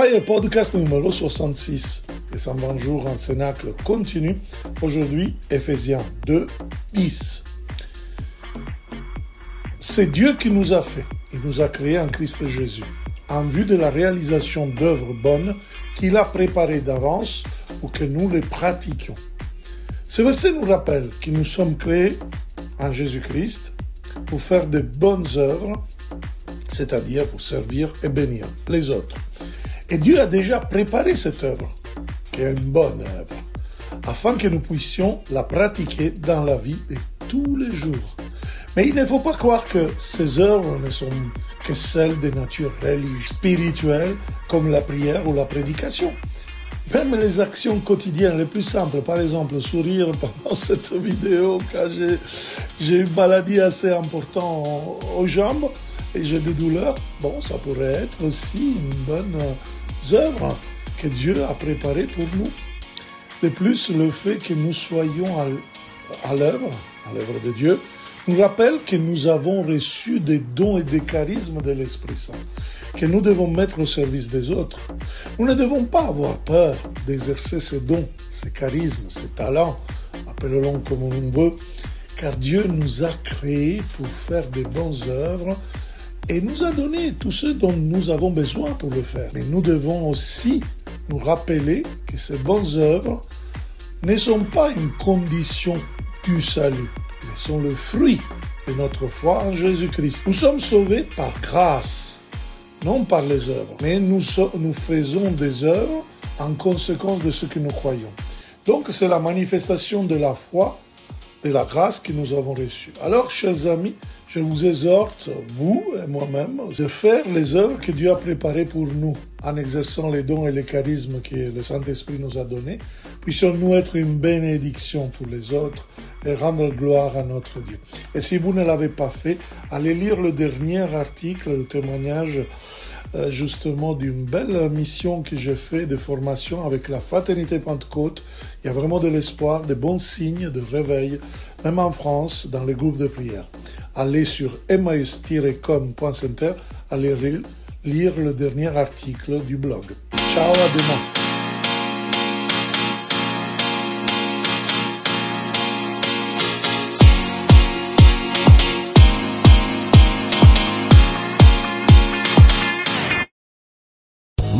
Fire Podcast numéro 66. Et sans bonjour en Cénacle continue. Aujourd'hui, Ephésiens 2, 10. C'est Dieu qui nous a fait. Il nous a créés en Christ Jésus, en vue de la réalisation d'œuvres bonnes qu'il a préparées d'avance pour que nous les pratiquions. Ce verset nous rappelle que nous sommes créés en Jésus-Christ pour faire de bonnes œuvres, c'est-à-dire pour servir et bénir les autres. Et Dieu a déjà préparé cette œuvre, qui est une bonne œuvre, afin que nous puissions la pratiquer dans la vie de tous les jours. Mais il ne faut pas croire que ces œuvres ne sont que celles de nature religieuse, spirituelle, comme la prière ou la prédication. Même les actions quotidiennes les plus simples, par exemple sourire pendant cette vidéo quand j'ai une maladie assez importante aux jambes et j'ai des douleurs, bon, ça pourrait être aussi une bonne œuvres que Dieu a préparées pour nous. De plus, le fait que nous soyons à l'œuvre, à l'œuvre de Dieu, nous rappelle que nous avons reçu des dons et des charismes de l'Esprit Saint, que nous devons mettre au service des autres. Nous ne devons pas avoir peur d'exercer ces dons, ces charismes, ces talents, appelons-les comme on veut, car Dieu nous a créés pour faire des bonnes œuvres et nous a donné tout ce dont nous avons besoin pour le faire. Mais nous devons aussi nous rappeler que ces bonnes œuvres ne sont pas une condition du salut, mais sont le fruit de notre foi en Jésus-Christ. Nous sommes sauvés par grâce, non par les œuvres, mais nous, nous faisons des œuvres en conséquence de ce que nous croyons. Donc c'est la manifestation de la foi de la grâce que nous avons reçue. Alors, chers amis, je vous exhorte, vous et moi-même, de faire les œuvres que Dieu a préparées pour nous en exerçant les dons et les charismes que le Saint-Esprit nous a donnés. Puissions-nous être une bénédiction pour les autres et rendre gloire à notre Dieu. Et si vous ne l'avez pas fait, allez lire le dernier article, le témoignage justement d'une belle mission que j'ai fait de formation avec la Fraternité Pentecôte. Il y a vraiment de l'espoir, de bons signes de réveil, même en France, dans les groupes de prière. Allez sur emmaüs-com.center, allez lire le dernier article du blog. Ciao, à demain.